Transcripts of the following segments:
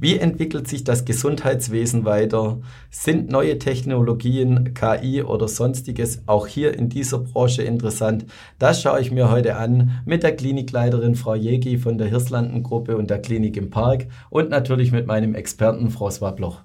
Wie entwickelt sich das Gesundheitswesen weiter? Sind neue Technologien, KI oder sonstiges auch hier in dieser Branche interessant? Das schaue ich mir heute an mit der Klinikleiterin Frau Jegi von der Hirslanden-Gruppe und der Klinik im Park und natürlich mit meinem Experten Frau Swabloch.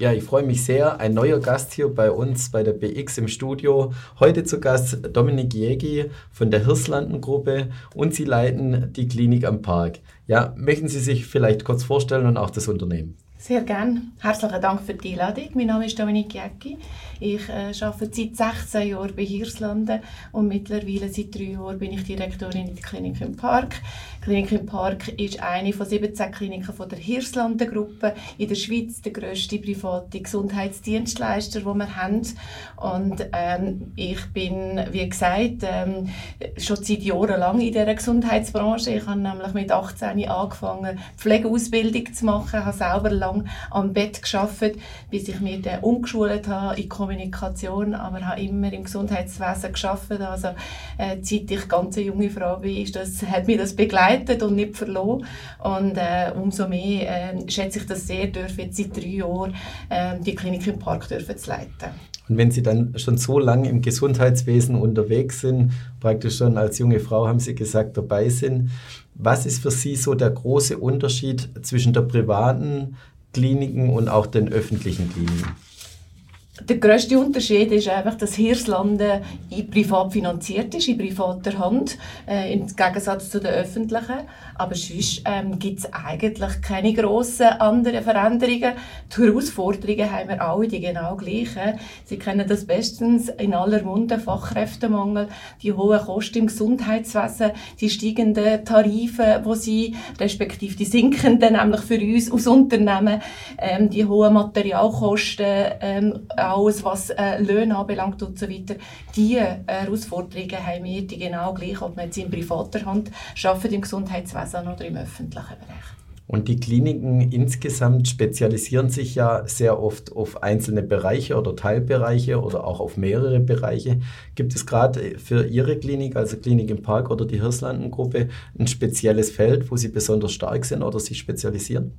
Ja, ich freue mich sehr. Ein neuer Gast hier bei uns bei der BX im Studio. Heute zu Gast Dominik Jägi von der Hirslanden-Gruppe und Sie leiten die Klinik am Park. Ja, möchten Sie sich vielleicht kurz vorstellen und auch das Unternehmen? Sehr gerne. Herzlichen Dank für die Einladung. Mein Name ist Dominik Jäcki. Ich äh, arbeite seit 16 Jahren bei Hirslanden und mittlerweile seit drei Jahren bin ich Direktorin in der Klinik im Park. Die Klinik im Park ist eine von 17 Kliniken von der Hirslanden Gruppe in der Schweiz, der grösste private Gesundheitsdienstleister, den wir haben. Und ähm, ich bin, wie gesagt, ähm, schon seit Jahren lang in dieser Gesundheitsbranche. Ich habe nämlich mit 18 angefangen, Pflegeausbildung zu machen, habe selber lang am Bett geschafft, bis ich mich dann umgeschult habe in Kommunikation, aber habe immer im Gesundheitswesen geschafft. Also äh, seit ich ganz eine junge Frau bin, ist das, hat mich das begleitet und nicht verloren. Und äh, umso mehr äh, schätze ich das sehr, dürfen jetzt seit drei Jahren äh, die Klinik im Park dürfen zu leiten. Und wenn Sie dann schon so lange im Gesundheitswesen unterwegs sind, praktisch schon als junge Frau, haben Sie gesagt, dabei sind, was ist für Sie so der große Unterschied zwischen der privaten Kliniken und auch den öffentlichen Kliniken? Der grösste Unterschied ist einfach, dass Hirslanden privat finanziert ist, in privater Hand, äh, im Gegensatz zu den öffentlichen. Aber sonst ähm, gibt es eigentlich keine grossen anderen Veränderungen. Die Herausforderungen haben wir alle die genau gleichen. Sie kennen das bestens in aller Munde, Fachkräftemangel, die hohen Kosten im Gesundheitswesen, die steigenden Tarife, wo sie, respektive die sinkenden, nämlich für uns als Unternehmen, ähm, die hohen Materialkosten, ähm, alles was äh, Löhne anbelangt und so weiter. Diese äh, Herausforderungen haben wir die genau gleich, ob man jetzt in privater Hand arbeitet, im Gesundheitswesen oder im öffentlichen Bereich. Und die Kliniken insgesamt spezialisieren sich ja sehr oft auf einzelne Bereiche oder Teilbereiche oder auch auf mehrere Bereiche. Gibt es gerade für Ihre Klinik, also Klinik im Park oder die Hirslanden-Gruppe, ein spezielles Feld, wo Sie besonders stark sind oder sich spezialisieren?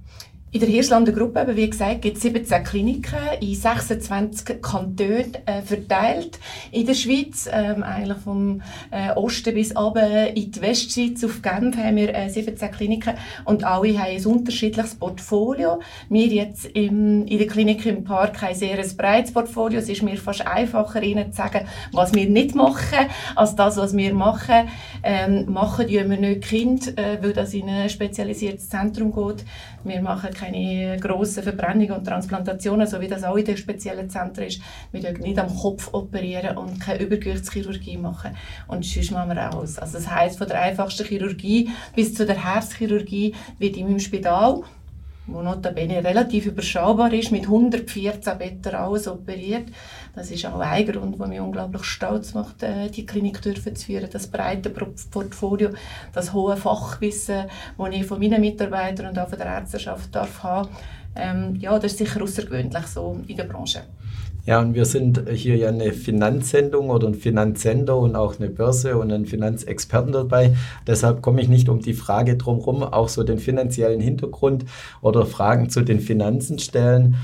In der Hirslander Gruppe, wie gesagt, gibt es 17 Kliniken in 26 Kantonen äh, verteilt in der Schweiz. Ähm, eigentlich vom äh, Osten bis runter in die Westschweiz auf Genf haben wir äh, 17 Kliniken und alle haben ein unterschiedliches Portfolio. Wir jetzt im, in der Klinik im Park haben sehr ein breites Portfolio. Es ist mir fast einfacher, Ihnen zu sagen, was wir nicht machen, als das, was wir machen. Ähm, machen tun wir nicht Kind, äh, weil das in ein spezialisiertes Zentrum geht. Wir machen keine grossen Verbrennungen und Transplantationen, so wie das auch in den speziellen Zentren ist. Wir dürfen nicht am Kopf operieren und keine Übergewichtschirurgie machen. Und sonst machen wir alles. Also das heisst, von der einfachsten Chirurgie bis zu der Herzchirurgie wird in meinem Spital wo notabene relativ überschaubar ist, mit 114 Betten alles operiert. Das ist auch ein Grund, der mich unglaublich stolz macht, äh, die Klinik dürfen zu führen. Das breite Portfolio, das hohe Fachwissen, das ich von meinen Mitarbeitern und auch von der Ärzteschaft darf haben. Ähm, ja, das ist sicher außergewöhnlich so in der Branche. Ja, und wir sind hier ja eine Finanzsendung oder ein Finanzsender und auch eine Börse und einen Finanzexperten dabei. Deshalb komme ich nicht um die Frage drumherum, auch so den finanziellen Hintergrund oder Fragen zu den Finanzen stellen.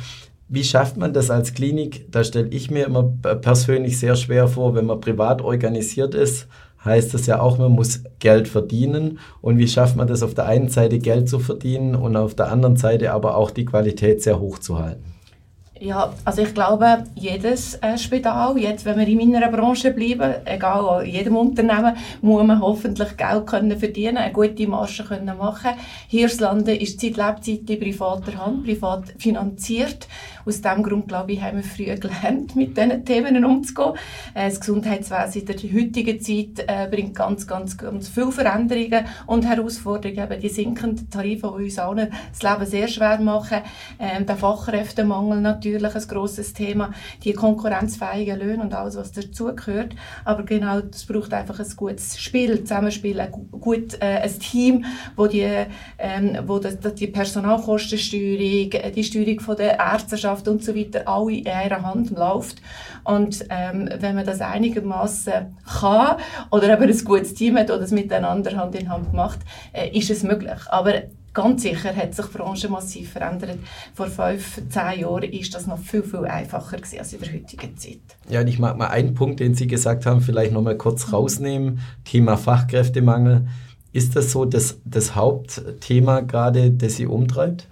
Wie schafft man das als Klinik? Da stelle ich mir immer persönlich sehr schwer vor, wenn man privat organisiert ist, heißt das ja auch, man muss Geld verdienen. Und wie schafft man das auf der einen Seite Geld zu verdienen und auf der anderen Seite aber auch die Qualität sehr hoch zu halten? Ja, also ich glaube, jedes äh, Spital, jetzt, wenn wir in meiner Branche bleiben, egal in jedem Unternehmen, muss man hoffentlich Geld können verdienen, eine gute Marge können machen. Hirslanden ist seit Lebzeit in privater Hand, privat finanziert. Aus diesem Grund, glaube ich, haben wir früh gelernt, mit diesen Themen umzugehen. Äh, das Gesundheitswesen in der heutigen Zeit äh, bringt ganz, ganz, ganz viele Veränderungen und Herausforderungen. Eben die sinkenden Tarife, die uns allen das Leben sehr schwer machen. Ähm, der Fachkräftemangel natürlich ein grosses Thema. Die konkurrenzfähigen Löhne und alles, was dazugehört. Aber genau, es braucht einfach ein gutes Spiel, Zusammenspiel, ein, gut, äh, ein Team, wo die, ähm, wo die Personalkostensteuerung, die Steuerung der Ärzteschaft Wirtschaft und so weiter alle in einer Hand läuft. Und ähm, wenn man das einigermaßen kann oder eben ein gutes Team hat oder es miteinander Hand in Hand macht, äh, ist es möglich. Aber ganz sicher hat sich die Branche massiv verändert. Vor fünf, zehn Jahren ist das noch viel, viel einfacher gewesen als in der heutigen Zeit. Ja, und ich mag mal einen Punkt, den Sie gesagt haben, vielleicht noch mal kurz rausnehmen. Thema Fachkräftemangel. Ist das so das, das Hauptthema gerade, das Sie umtreibt?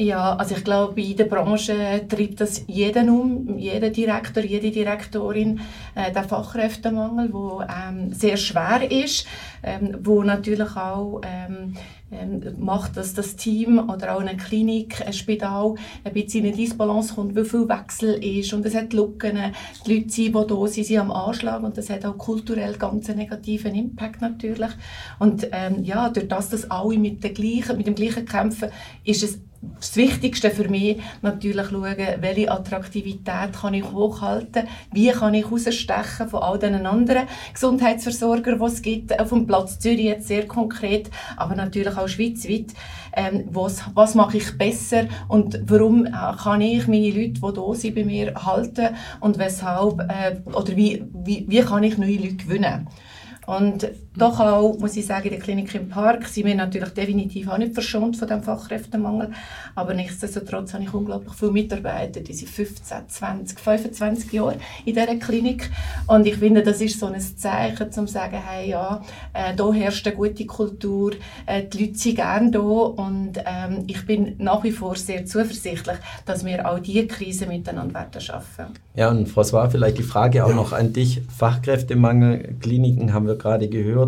Ja, also ich glaube, in der Branche treibt das jeden um, jeder Direktor, jede Direktorin, äh, der Fachkräftemangel, wo ähm, sehr schwer ist, ähm, wo natürlich auch ähm, ähm, macht, dass das Team oder auch eine Klinik, ein Spital ein bisschen in eine Disbalance kommt, wie viel Wechsel ist. Und es hat Lücken, die Leute sind, die da sind, sind am Anschlag und das hat auch kulturell ganz einen negativen Impact natürlich. Und ähm, ja, durch das, dass alle mit, der gleichen, mit dem gleichen kämpfen, ist es das Wichtigste für mich natürlich schauen, welche Attraktivität kann ich hochhalten, wie kann ich herausstechen von all den anderen Gesundheitsversorgern, die es gibt, auf dem Platz Zürich jetzt sehr konkret, aber natürlich auch schweizweit. Ähm, was, was mache ich besser und warum äh, kann ich meine Leute, die da sind, bei mir halten und weshalb, äh, oder wie, wie, wie kann ich neue Leute gewinnen. Und doch auch, muss ich sagen, in der Klinik im Park sind wir natürlich definitiv auch nicht verschont von dem Fachkräftemangel. Aber nichtsdestotrotz habe ich unglaublich viele Mitarbeiter, die sind 15, 20, 25 Jahre in dieser Klinik. Und ich finde, das ist so ein Zeichen, um zu sagen, hey, ja, äh, da herrscht eine gute Kultur, äh, die Leute sind gerne da und ähm, ich bin nach wie vor sehr zuversichtlich, dass wir auch diese Krise miteinander werden schaffen. Ja, und François, vielleicht die Frage auch noch an dich. Fachkräftemangel, Kliniken haben wir gerade gehört.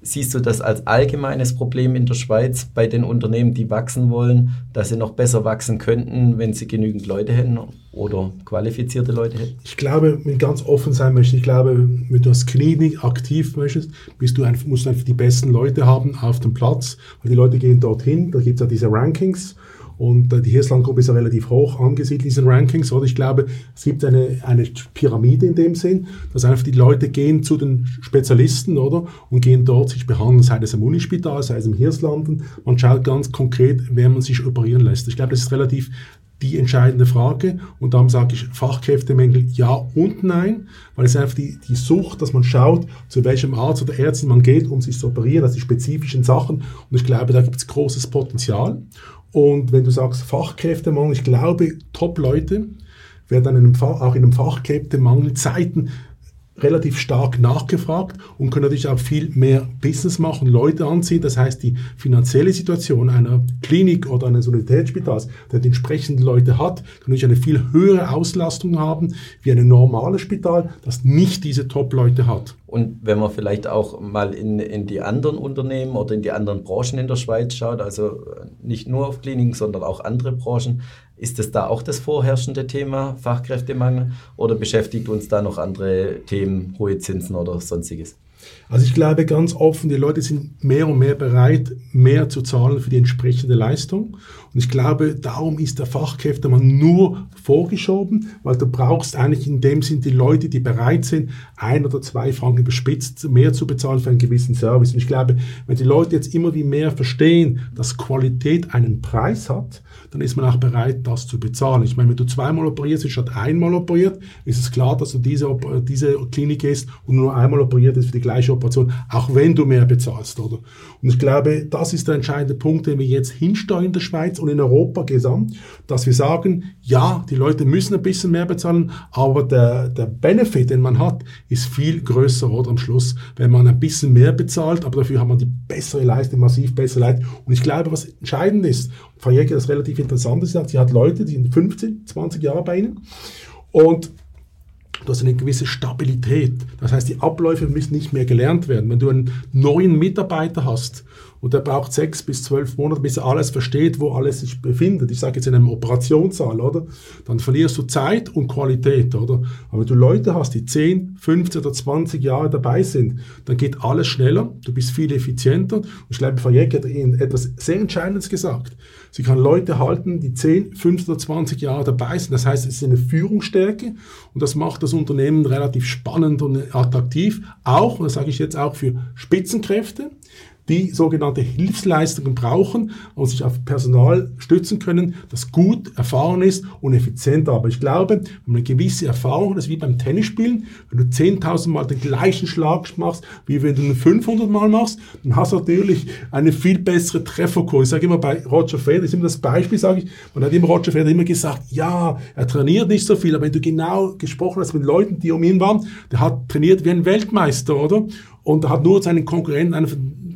Siehst du das als allgemeines Problem in der Schweiz bei den Unternehmen, die wachsen wollen, dass sie noch besser wachsen könnten, wenn sie genügend Leute hätten oder qualifizierte Leute hätten? Ich glaube, wenn ich ganz offen sein möchte, ich glaube, wenn du als Klinik aktiv möchtest, bist du einfach, musst du einfach die besten Leute haben auf dem Platz, weil die Leute gehen dorthin, da gibt es ja diese Rankings und äh, die Hirsland-Gruppe ist ja relativ hoch angesiedelt in diesen Rankings. Oder ich glaube, es gibt eine, eine Pyramide in dem Sinn, dass einfach die Leute gehen zu den Spezialisten, oder? Und gehen dort sich behandeln, sei es im Unispital, sei es im Hirslanden. Man schaut ganz konkret, wer man sich operieren lässt. Ich glaube, das ist relativ die entscheidende Frage. Und darum sage ich Fachkräftemängel ja und nein, weil es einfach die, die Sucht, dass man schaut, zu welchem Arzt oder Ärztin man geht, um sich zu operieren, also die spezifischen Sachen. Und ich glaube, da gibt es großes Potenzial. Und wenn du sagst Fachkräftemangel, ich glaube, Top-Leute werden in einem, auch in einem Fachkräftemangel Zeiten relativ stark nachgefragt und können natürlich auch viel mehr Business machen, Leute anziehen. Das heißt, die finanzielle Situation einer Klinik oder eines Universitätsspitals, der die entsprechenden Leute hat, kann natürlich eine viel höhere Auslastung haben wie ein normales Spital, das nicht diese Top-Leute hat. Und wenn man vielleicht auch mal in, in die anderen Unternehmen oder in die anderen Branchen in der Schweiz schaut, also nicht nur auf Kliniken, sondern auch andere Branchen, ist es da auch das vorherrschende Thema, Fachkräftemangel, oder beschäftigt uns da noch andere Themen, hohe Zinsen oder sonstiges? Also ich glaube ganz offen, die Leute sind mehr und mehr bereit, mehr zu zahlen für die entsprechende Leistung. Und ich glaube, darum ist der Fachkräftemangel nur vorgeschoben, weil du brauchst eigentlich in dem Sinn die Leute, die bereit sind, ein oder zwei Franken bespitzt mehr zu bezahlen für einen gewissen Service. Und ich glaube, wenn die Leute jetzt immer wie mehr verstehen, dass Qualität einen Preis hat, dann ist man auch bereit, das zu bezahlen. Ich meine, wenn du zweimal operierst statt einmal operiert, ist es klar, dass du diese, diese Klinik gehst und nur einmal operiert ist für die gleiche Operation, auch wenn du mehr bezahlst, oder? Und ich glaube, das ist der entscheidende Punkt, den wir jetzt hinsteuern in der Schweiz und in Europa gesamt, dass wir sagen, ja, die Leute müssen ein bisschen mehr bezahlen, aber der, der Benefit, den man hat, ist viel größer, oder am Schluss, wenn man ein bisschen mehr bezahlt, aber dafür hat man die bessere Leistung, massiv bessere Leistung. Und ich glaube, was entscheidend ist, Frau Jäger, das relativ interessant ist, sie hat Leute, die sind 15, 20 Jahre bei Ihnen und du hast eine gewisse Stabilität. Das heißt, die Abläufe müssen nicht mehr gelernt werden. Wenn du einen neuen Mitarbeiter hast und der braucht sechs bis zwölf Monate, bis er alles versteht, wo alles sich befindet. Ich sage jetzt in einem Operationssaal, oder? Dann verlierst du Zeit und Qualität, oder? Aber wenn du Leute hast, die 10, 15 oder 20 Jahre dabei sind, dann geht alles schneller, du bist viel effizienter. Und ich glaube, Frau Jäger hat Ihnen etwas sehr Entscheidendes gesagt. Sie kann Leute halten, die 10, 15 oder 20 Jahre dabei sind. Das heißt, es ist eine Führungsstärke und das macht das Unternehmen relativ spannend und attraktiv. Auch, und das sage ich jetzt auch für Spitzenkräfte, die sogenannte Hilfsleistungen brauchen und sich auf Personal stützen können, das gut erfahren ist und effizient. Aber ich glaube, wenn man eine gewisse Erfahrung, das ist wie beim Tennisspielen, wenn du 10.000 Mal den gleichen Schlag machst, wie wenn du ihn 500 Mal machst, dann hast du natürlich eine viel bessere Trefferkurve. Ich sage immer bei Roger Federer, ist immer das Beispiel, sage ich, man hat immer Roger Federer immer gesagt, ja, er trainiert nicht so viel, aber wenn du genau gesprochen hast mit Leuten, die um ihn waren, der hat trainiert wie ein Weltmeister, oder? Und er hat nur seinen Konkurrenten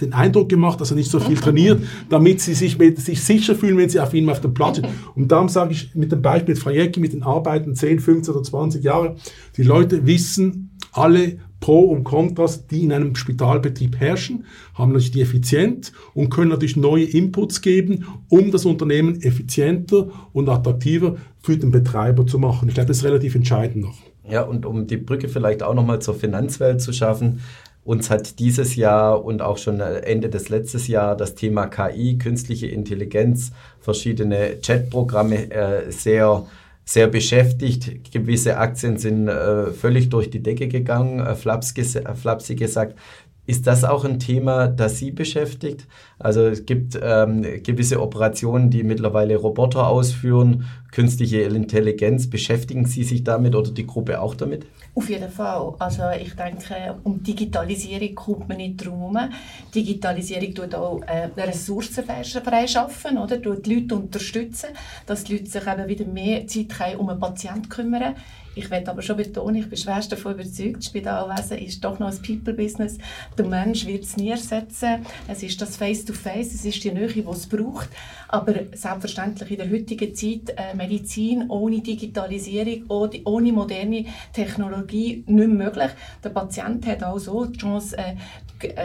den Eindruck gemacht, dass er nicht so viel trainiert, damit sie sich, sich sicher fühlen, wenn sie auf ihm auf dem Platz sind. Und darum sage ich mit dem Beispiel Frajecki, mit den Arbeiten 10, 15 oder 20 Jahre, die Leute wissen alle Pro und Kontras, die in einem Spitalbetrieb herrschen, haben natürlich die effizient und können natürlich neue Inputs geben, um das Unternehmen effizienter und attraktiver für den Betreiber zu machen. Ich glaube, das ist relativ entscheidend noch. Ja, und um die Brücke vielleicht auch nochmal zur Finanzwelt zu schaffen, uns hat dieses Jahr und auch schon Ende des letzten Jahres das Thema KI, künstliche Intelligenz, verschiedene Chatprogramme äh, sehr sehr beschäftigt. Gewisse Aktien sind äh, völlig durch die Decke gegangen, äh, flapsig, äh, flapsig gesagt. Ist das auch ein Thema, das Sie beschäftigt? Also es gibt ähm, gewisse Operationen, die mittlerweile Roboter ausführen, künstliche Intelligenz. Beschäftigen Sie sich damit oder die Gruppe auch damit? Auf jeden Fall. Also ich denke, um Digitalisierung kommt man nicht drum. Digitalisierung tut auch äh, Ressourcen freischaffen, oder? Tut die Leute unterstützen, dass die Leute sich eben wieder mehr Zeit um einen Patienten kümmern ich werde aber schon betonen, ich bin schwerst davon überzeugt, das Spitalwesen ist doch noch ein People-Business. Der Mensch wird es nie ersetzen. Es ist das Face-to-Face, -face, es ist die Nähe, die es braucht. Aber selbstverständlich in der heutigen Zeit äh, Medizin ohne Digitalisierung, ohne moderne Technologie nicht möglich. Der Patient hat auch so die Chance, äh,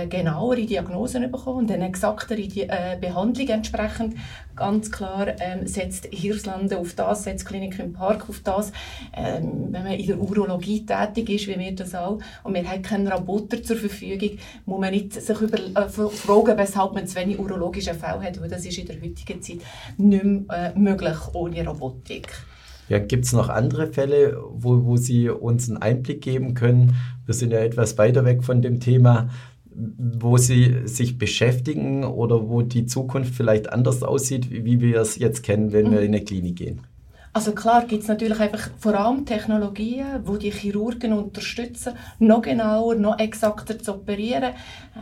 genauere Diagnosen bekommen und eine exaktere äh, Behandlung entsprechend. Ganz klar ähm, setzt Hirslande auf das, setzt Klinik im Park auf das. Ähm, wenn man in der Urologie tätig ist, wie wir das auch, und wir haben keinen Roboter zur Verfügung, muss man nicht sich über, äh, fragen, weshalb man zu wenig urologische Fälle hat, weil das ist in der heutigen Zeit nicht mehr äh, möglich ohne Robotik. Ja, Gibt es noch andere Fälle, wo, wo Sie uns einen Einblick geben können? Wir sind ja etwas weiter weg von dem Thema wo sie sich beschäftigen oder wo die Zukunft vielleicht anders aussieht, wie wir es jetzt kennen, wenn wir in eine Klinik gehen? Also klar gibt es natürlich einfach vor allem Technologien, wo die Chirurgen unterstützen, noch genauer, noch exakter zu operieren.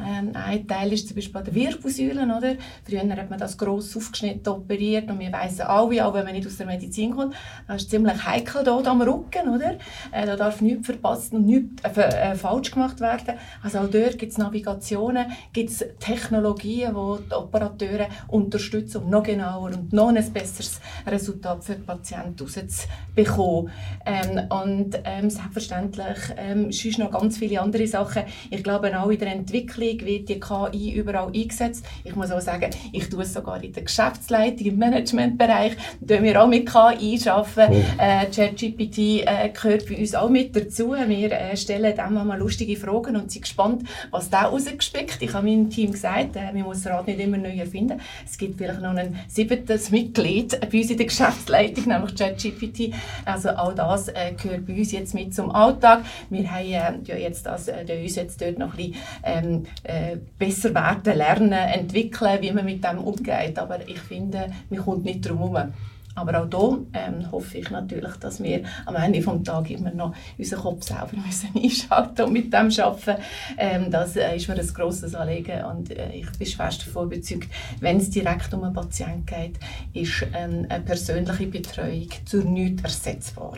Ähm, ein Teil ist zum Beispiel bei den Wirbelsäulen, oder? Früher hat man das gross aufgeschnitten operiert und wir wissen alle, auch wenn man nicht aus der Medizin kommt, das ist ziemlich heikel dort am Rücken, oder? Äh, da darf nichts verpasst und nichts äh, äh, falsch gemacht werden. Also auch dort gibt es Navigationen, gibt es Technologien, die die Operateure unterstützen, um noch genauer und noch ein besseres Resultat für die Patienten rauszubekommen. Ähm, und ähm, selbstverständlich ähm, sonst noch ganz viele andere Sachen. Ich glaube auch in der Entwicklung wird die KI überall eingesetzt. Ich muss auch sagen, ich tue es sogar in der Geschäftsleitung, im Managementbereich, da wir auch mit KI arbeiten. Oh. Äh, ChatGPT äh, gehört bei uns auch mit dazu. Wir äh, stellen dem mal lustige Fragen und sind gespannt, was da rausgespickt. Ich habe meinem Team gesagt, äh, man muss das Rad nicht immer neu erfinden. Es gibt vielleicht noch ein siebtes Mitglied bei uns in der Geschäftsleitung, nämlich ChatGPT. Also all das äh, gehört bei uns jetzt mit zum Alltag. Wir haben äh, ja jetzt das, äh, uns jetzt dort noch ein bisschen ähm, äh, besser werden, lernen, entwickeln, wie man mit dem umgeht. Aber ich finde, man kommt nicht drum herum. Aber auch hier ähm, hoffe ich natürlich, dass wir am Ende des Tages immer noch unseren Kopf selber müssen einschalten und mit dem arbeiten. Ähm, das äh, ist mir ein grosses Anliegen und äh, ich bin fest davon überzeugt, wenn es direkt um einen Patienten geht, ist ähm, eine persönliche Betreuung zu nichts ersetzbar.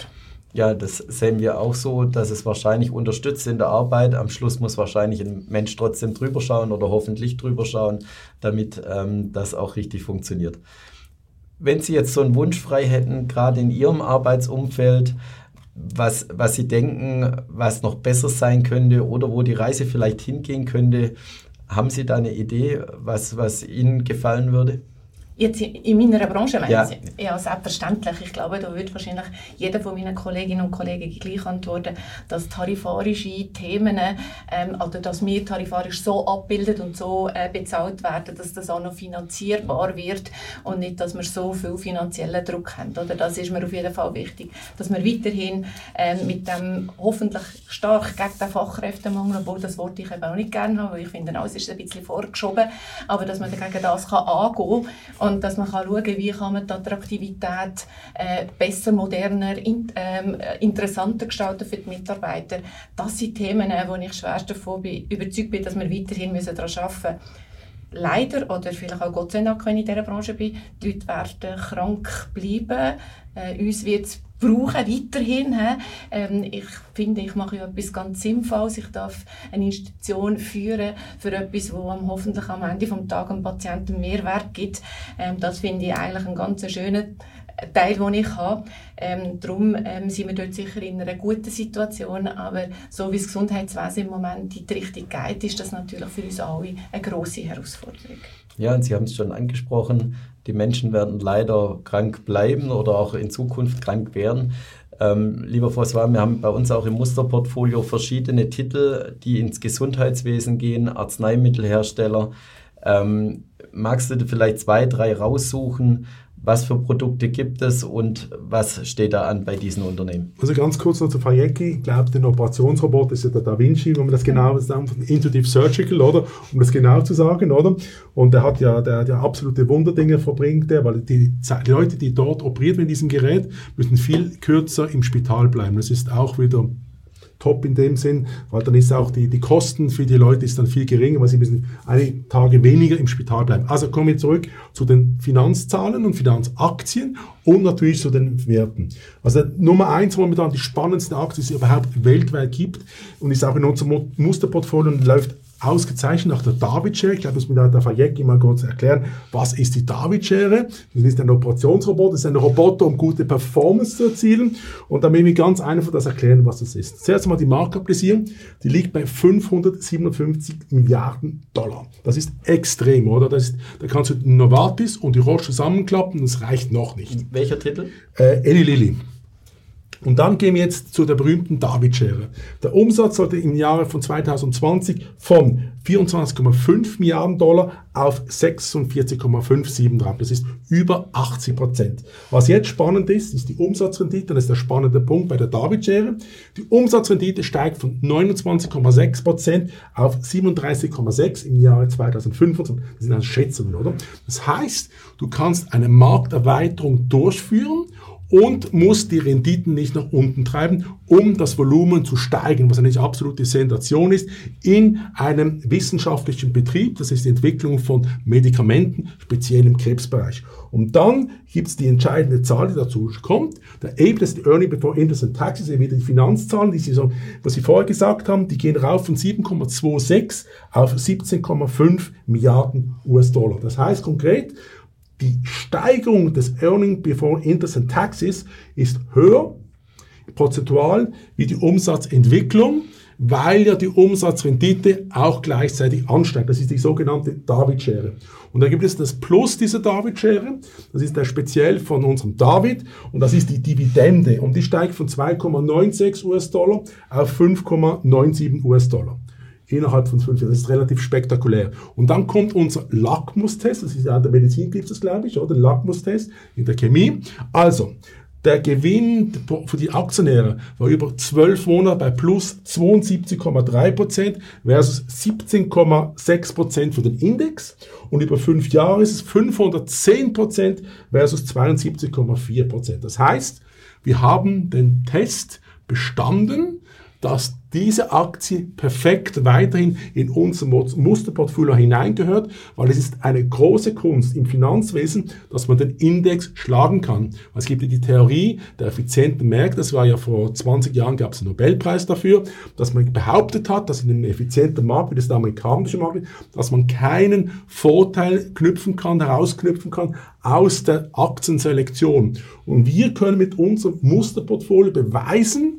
Ja, das sehen wir auch so, dass es wahrscheinlich unterstützt in der Arbeit. Am Schluss muss wahrscheinlich ein Mensch trotzdem drüber schauen oder hoffentlich drüber schauen, damit ähm, das auch richtig funktioniert. Wenn Sie jetzt so einen Wunsch frei hätten, gerade in Ihrem Arbeitsumfeld, was, was Sie denken, was noch besser sein könnte oder wo die Reise vielleicht hingehen könnte, haben Sie da eine Idee, was, was Ihnen gefallen würde? Jetzt in meiner Branche, ja. ja, selbstverständlich. Ich glaube, da wird wahrscheinlich jeder von meinen Kolleginnen und Kollegen gleich antworten, dass tarifarische Themen, ähm, also dass wir tarifarisch so abbildet und so äh, bezahlt werden, dass das auch noch finanzierbar wird und nicht, dass wir so viel finanziellen Druck haben. Oder das ist mir auf jeden Fall wichtig, dass wir weiterhin äh, mit dem hoffentlich stark gegen den Fachkräftemangel, obwohl das Wort ich eben auch nicht gerne habe, weil ich finde, es ist ein bisschen vorgeschoben, aber dass man dagegen das kann angehen kann und dass man schauen kann, wie kann man die Attraktivität äh, besser, moderner, in, ähm, interessanter gestalten für die Mitarbeiter. Das sind Themen, äh, wo ich schwerst davon bin, überzeugt bin, dass wir weiterhin daran arbeiten müssen. Leider, oder vielleicht auch Gott sei Dank, wenn ich in dieser Branche bin, Leute werden krank bleiben. Äh, uns wird es brauchen, weiterhin. Ähm, ich finde, ich mache ja etwas ganz Sinnvolles. Ich darf eine Institution führen für etwas, wo am, hoffentlich am Ende des Tages dem Patienten Mehrwert gibt. Ähm, das finde ich eigentlich einen ganz schönen Teil, den ich habe. Ähm, darum ähm, sind wir dort sicher in einer guten Situation, aber so wie das Gesundheitswesen im Moment in die Richtung geht, ist das natürlich für uns alle eine grosse Herausforderung. Ja, und Sie haben es schon angesprochen, die Menschen werden leider krank bleiben oder auch in Zukunft krank werden. Ähm, lieber François, wir haben bei uns auch im Musterportfolio verschiedene Titel, die ins Gesundheitswesen gehen, Arzneimittelhersteller. Ähm, magst du vielleicht zwei, drei raussuchen, was für Produkte gibt es und was steht da an bei diesen Unternehmen? Also ganz kurz noch zu Fayeki. Ich glaube, der Operationsroboter ist ja der Da Vinci, wenn man das genau sagt, von Intuitive Surgical, oder? Um das genau zu sagen, oder? Und der hat ja, der, der absolute Wunderdinge verbringt, der, weil die, die Leute, die dort operiert mit diesem Gerät, müssen viel kürzer im Spital bleiben. Das ist auch wieder top in dem Sinn, weil dann ist auch die, die Kosten für die Leute ist dann viel geringer, weil sie müssen einige Tage weniger im Spital bleiben. Also kommen wir zurück zu den Finanzzahlen und Finanzaktien und natürlich zu den Werten. Also Nummer eins momentan die spannendste Aktie, die es überhaupt weltweit gibt und ist auch in unserem Musterportfolio und läuft ausgezeichnet nach der David-Schere. Ich glaube, das muss mir der Fayeki mal kurz erklären, was ist die David-Schere? Das ist ein Operationsroboter, das ist ein Roboter, um gute Performance zu erzielen. Und dann will ich ganz einfach das erklären, was das ist. Zuerst einmal die Marktkapitalisierung, die liegt bei 557 Milliarden Dollar. Das ist extrem, oder? Das ist, da kannst du Novartis und die Roche zusammenklappen, das reicht noch nicht. Welcher Titel? Äh, Eli Lilly. Und dann gehen wir jetzt zu der berühmten David-Schere. Der Umsatz sollte im Jahre von 2020 von 24,5 Milliarden Dollar auf 46,57 drauf. Das ist über 80 Prozent. Was jetzt spannend ist, ist die Umsatzrendite. Das ist der spannende Punkt bei der David-Schere. Die Umsatzrendite steigt von 29,6 Prozent auf 37,6 im Jahre 2025. Das sind also Schätzungen, oder? Das heißt, du kannst eine Markterweiterung durchführen und muss die Renditen nicht nach unten treiben, um das Volumen zu steigern, was eine absolute Sensation ist, in einem wissenschaftlichen Betrieb, das ist die Entwicklung von Medikamenten, speziell im Krebsbereich. Und dann gibt es die entscheidende Zahl, die dazu kommt, der ist die Earning Before Interest and Taxes, wieder die Finanzzahlen, die Sie so, was Sie vorher gesagt haben, die gehen rauf von 7,26 auf 17,5 Milliarden US-Dollar. Das heißt konkret, die Steigerung des Earning Before Interest and Taxes ist höher prozentual wie die Umsatzentwicklung, weil ja die Umsatzrendite auch gleichzeitig ansteigt. Das ist die sogenannte David-Schere. Und da gibt es das Plus dieser David-Schere, das ist der speziell von unserem David, und das ist die Dividende. Und die steigt von 2,96 US-Dollar auf 5,97 US-Dollar innerhalb von fünf Jahren. Das ist relativ spektakulär. Und dann kommt unser Lackmustest, das ist ja in der Medizin gibt es glaube ich, oder? Lackmustest in der Chemie. Also, der Gewinn für die Aktionäre war über zwölf Monate bei plus 72,3% versus 17,6% für den Index. Und über fünf Jahre ist es 510% versus 72,4%. Das heißt, wir haben den Test bestanden, dass diese Aktie perfekt weiterhin in unser Musterportfolio hineingehört, weil es ist eine große Kunst im Finanzwesen, dass man den Index schlagen kann. Es gibt ja die Theorie der effizienten Märkte, das war ja vor 20 Jahren, gab es einen Nobelpreis dafür, dass man behauptet hat, dass in einem effizienten Markt, wie das der amerikanische Markt dass man keinen Vorteil knüpfen kann, herausknüpfen kann aus der Aktienselektion. Und wir können mit unserem Musterportfolio beweisen,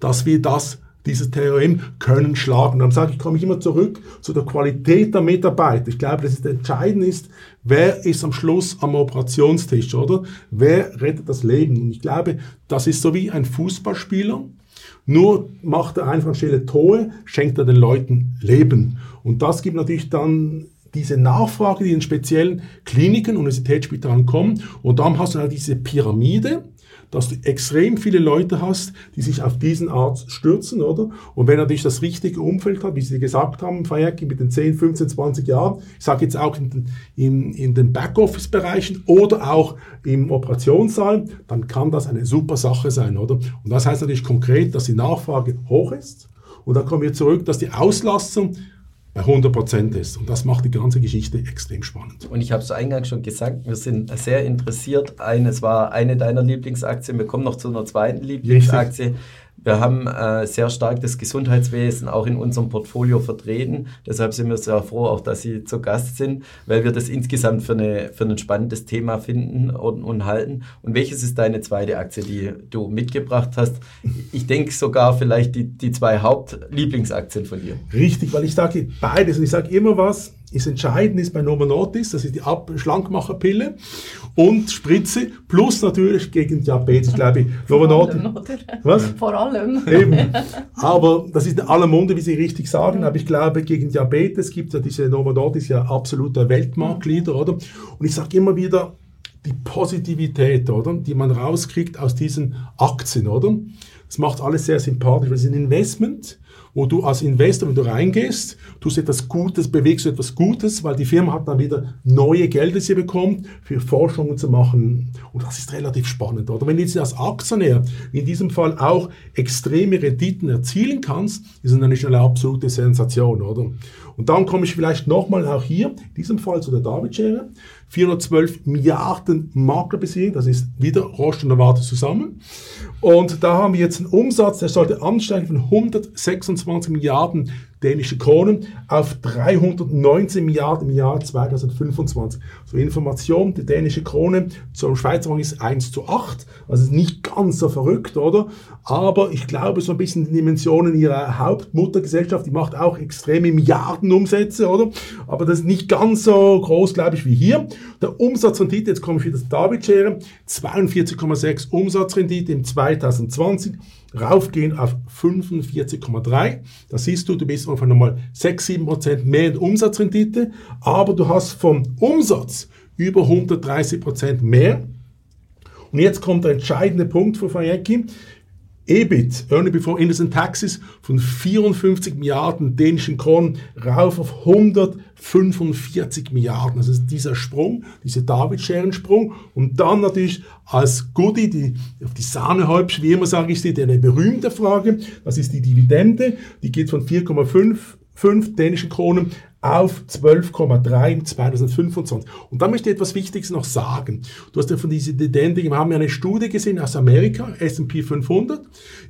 dass wir das dieses TRM können schlagen. Dann sage ich, komme ich immer zurück zu der Qualität der Mitarbeiter. Ich glaube, dass es entscheidend ist, wer ist am Schluss am Operationstisch, oder? Wer rettet das Leben? Und ich glaube, das ist so wie ein Fußballspieler. Nur macht er einfach stille Tore, schenkt er den Leuten Leben. Und das gibt natürlich dann diese Nachfrage, die in speziellen Kliniken, Universitätsspitalen kommen. Und dann hast du halt diese Pyramide, dass du extrem viele Leute hast, die sich auf diesen Arzt stürzen, oder? Und wenn er natürlich das richtige Umfeld hat, wie Sie gesagt haben, Fayeki, mit den 10, 15, 20 Jahren, ich sage jetzt auch in den, in, in den Backoffice-Bereichen oder auch im Operationssaal, dann kann das eine super Sache sein, oder? Und das heißt natürlich konkret, dass die Nachfrage hoch ist. Und dann kommen wir zurück, dass die Auslastung bei 100 Prozent ist. Und das macht die ganze Geschichte extrem spannend. Und ich habe es eingangs schon gesagt, wir sind sehr interessiert. Eines war eine deiner Lieblingsaktien. Wir kommen noch zu einer zweiten Lieblingsaktie. Richtig. Wir haben äh, sehr stark das Gesundheitswesen auch in unserem Portfolio vertreten. Deshalb sind wir sehr froh, auch dass Sie zu Gast sind, weil wir das insgesamt für, eine, für ein spannendes Thema finden und, und halten. Und welches ist deine zweite Aktie, die du mitgebracht hast? Ich denke sogar vielleicht die, die zwei Hauptlieblingsaktien von dir. Richtig, weil ich sage beides und ich sage immer was, ist entscheidend ist bei Novo Nordisk, das ist die Ab Schlankmacherpille und Spritze, plus natürlich gegen Diabetes, glaube ich. Novo Nordisk. Was? Vor allem. Eben. Aber das ist in aller Munde, wie Sie richtig sagen, aber ich glaube, gegen Diabetes gibt es ja diese Novo Nordisk ja absoluter Weltmarktleader, oder? Und ich sage immer wieder, die Positivität, oder? Die man rauskriegt aus diesen Aktien, oder? Das macht alles sehr sympathisch, es ist ein Investment, wo du als Investor, wenn du reingehst, tust etwas Gutes, bewegst du etwas Gutes, weil die Firma hat dann wieder neue Gelder, die sie bekommt, für Forschungen zu machen. Und das ist relativ spannend, oder? Wenn du jetzt als Aktionär in diesem Fall auch extreme Renditen erzielen kannst, ist das natürlich eine absolute Sensation, oder? Und dann komme ich vielleicht nochmal auch hier, in diesem Fall zu der David-Schere. 412 Milliarden Maklerbesicherung, das ist wieder Roche und Novartis zusammen. Und da haben wir jetzt einen Umsatz, der sollte ansteigen von 126 Milliarden dänische Kronen auf 319 Milliarden im Jahr 2025. So Information, die dänische Krone zum Schweizer Franken ist 1 zu 8, also nicht ganz so verrückt, oder? Aber ich glaube, so ein bisschen die Dimensionen ihrer Hauptmuttergesellschaft, die macht auch extreme Milliardenumsätze, oder? Aber das ist nicht ganz so groß, glaube ich, wie hier. Der Umsatzrendite, jetzt komme ich wieder zur David-Schere, 42,6 Umsatzrendite im 2020 raufgehen auf 45,3. Da siehst du, du bist auf einmal 6, 7 Prozent mehr in Umsatzrendite, aber du hast vom Umsatz über 130 Prozent mehr. Und jetzt kommt der entscheidende Punkt für Fayeki. EBIT, Earning Before Interest Taxes, von 54 Milliarden dänischen Kronen rauf auf 145 Milliarden. Das ist dieser Sprung, dieser David-Scheren-Sprung. Und dann natürlich als Goodie, die, auf die Sahnehäubchen, wie immer sage ich sie, eine berühmte Frage, das ist die Dividende, die geht von 4,5 dänischen Kronen auf 12,3 im 2025. Und da möchte ich etwas Wichtiges noch sagen. Du hast ja von dieser Dividende, wir haben ja eine Studie gesehen aus Amerika, S&P 500.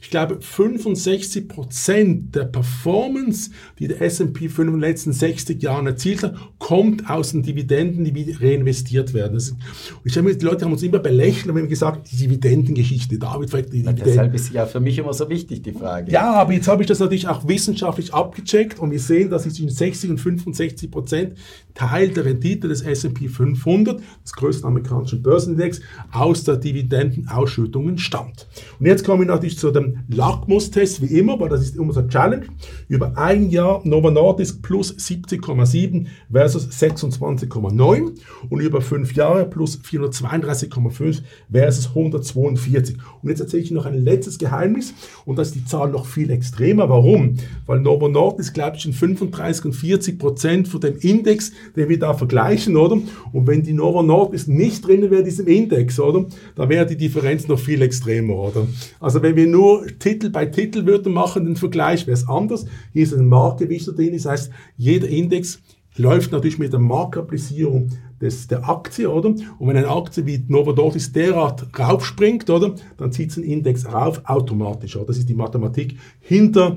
Ich glaube, 65 Prozent der Performance, die der S&P 500 in den letzten 60 Jahren erzielt hat, kommt aus den Dividenden, die reinvestiert werden. und ich habe die Leute haben uns immer belächelt und haben gesagt, die Dividendengeschichte, David fragt die Dividenden. Deshalb ist ja für mich immer so wichtig, die Frage. Ja, aber jetzt habe ich das natürlich auch wissenschaftlich abgecheckt und wir sehen, dass es zwischen 60 und 50 65 Prozent Teil der Rendite des S&P 500, des größten amerikanischen Börsenindex, aus der Dividendenausschüttungen stammt. Und jetzt kommen wir natürlich zu dem Lackmustest, wie immer, weil das ist immer so eine Challenge. Über ein Jahr Nova Nordisk plus 70,7 versus 26,9 und über fünf Jahre plus 432,5 versus 142. Und jetzt erzähle ich noch ein letztes Geheimnis und das ist die Zahl noch viel extremer. Warum? Weil Novo Nordisk, glaube ich, in 35 und 40 Prozent von dem Index den wir da vergleichen, oder? Und wenn die Novo Nordisk nicht drin wäre in diesem Index, oder? Da wäre die Differenz noch viel extremer, oder? Also wenn wir nur Titel bei Titel würden machen, den Vergleich, wäre es anders. Hier ist ein Marktgewicht drin, das heißt, jeder Index läuft natürlich mit der Marktkapitalisierung des, der Aktie, oder? Und wenn eine Aktie wie Novo Nordisk derart raufspringt, oder? Dann zieht es den Index rauf automatisch, oder? Das ist die Mathematik hinter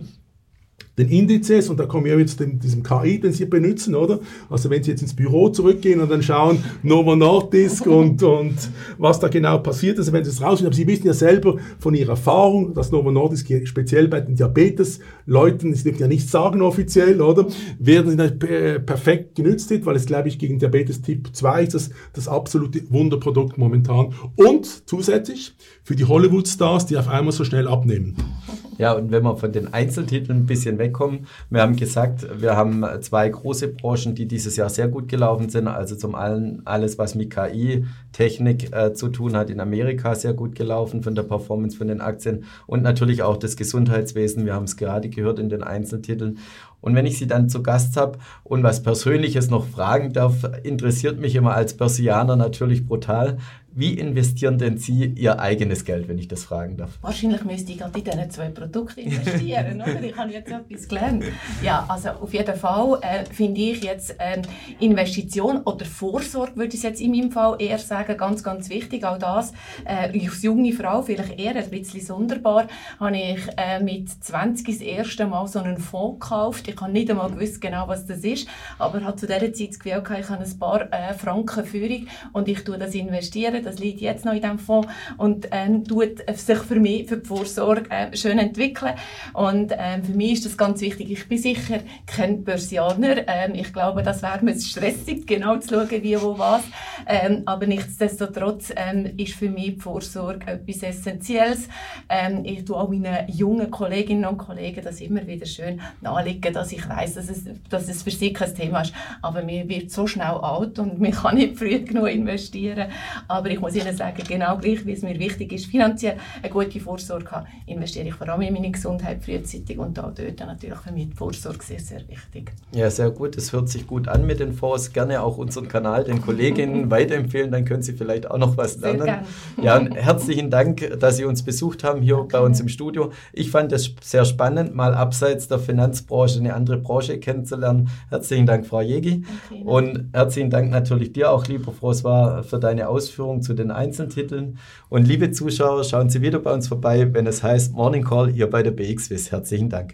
den Indizes, und da kommen wir jetzt zu diesem KI, den Sie benutzen, oder? Also wenn Sie jetzt ins Büro zurückgehen und dann schauen, Novo Nordisk und, und was da genau passiert ist, wenn Sie es rausfinden. Aber Sie wissen ja selber von Ihrer Erfahrung, dass Novo Nordisk speziell bei den Diabetes-Leuten, Sie dürfen ja nichts sagen offiziell, oder? Werden perfekt genützt weil es, glaube ich, gegen Diabetes Typ 2 ist das, das absolute Wunderprodukt momentan. Und zusätzlich für die Hollywood-Stars, die auf einmal so schnell abnehmen. Ja, und wenn wir von den Einzeltiteln ein bisschen wegkommen, wir haben gesagt, wir haben zwei große Branchen, die dieses Jahr sehr gut gelaufen sind. Also zum einen alles, was mit KI, Technik äh, zu tun hat, in Amerika sehr gut gelaufen von der Performance von den Aktien und natürlich auch das Gesundheitswesen. Wir haben es gerade gehört in den Einzeltiteln. Und wenn ich Sie dann zu Gast habe und was Persönliches noch fragen darf, interessiert mich immer als Persianer natürlich brutal. Wie investieren denn Sie Ihr eigenes Geld, wenn ich das fragen darf? Wahrscheinlich müsste ich gerade in diese zwei Produkte investieren, oder? Ich habe jetzt etwas gelernt. Ja, also auf jeden Fall äh, finde ich jetzt äh, Investition oder Vorsorge, würde ich jetzt in meinem Fall eher sagen, ganz, ganz wichtig. Auch das, äh, als junge Frau, vielleicht eher ein bisschen sonderbar, habe ich äh, mit 20 das erste Mal so einen Fonds gekauft. Ich habe nicht einmal gewusst genau, was das ist, aber habe zu dieser Zeit das Gefühl, ich habe ein paar äh, Franken Führung und ich tue das investieren das liegt jetzt noch in diesem Fonds und ähm, tut sich für mich, für die Vorsorge äh, schön entwickeln. Und ähm, für mich ist das ganz wichtig. Ich bin sicher kein Börsianer. Ähm, ich glaube, das wäre mir stressig, genau zu schauen, wie, wo, was. Ähm, aber nichtsdestotrotz ähm, ist für mich die Vorsorge etwas Essentielles. Ähm, ich tue auch meinen jungen Kolleginnen und Kollegen das immer wieder schön nahelegen, dass ich weiß, dass es, dass es für sie kein Thema ist. Aber mir wird so schnell alt und man kann nicht früh genug investieren. Aber ich muss Ihnen sagen, genau gleich, wie es mir wichtig ist, finanziell eine gute Vorsorge haben, investiere ich vor allem in meine Gesundheit frühzeitig und da dort natürlich für mich die Vorsorge sehr, sehr wichtig. Ja, sehr gut. Das hört sich gut an mit den Fonds. Gerne auch unseren Kanal den Kolleginnen weiterempfehlen, dann können Sie vielleicht auch noch was lernen. Sehr Ja, und herzlichen Dank, dass Sie uns besucht haben hier okay. bei uns im Studio. Ich fand es sehr spannend, mal abseits der Finanzbranche eine andere Branche kennenzulernen. Herzlichen Dank, Frau Jegi. Okay, und herzlichen Dank natürlich dir auch, lieber François, für deine Ausführungen zu den Einzeltiteln. Und liebe Zuschauer, schauen Sie wieder bei uns vorbei, wenn es heißt Morning Call hier bei der BXWIS. Herzlichen Dank.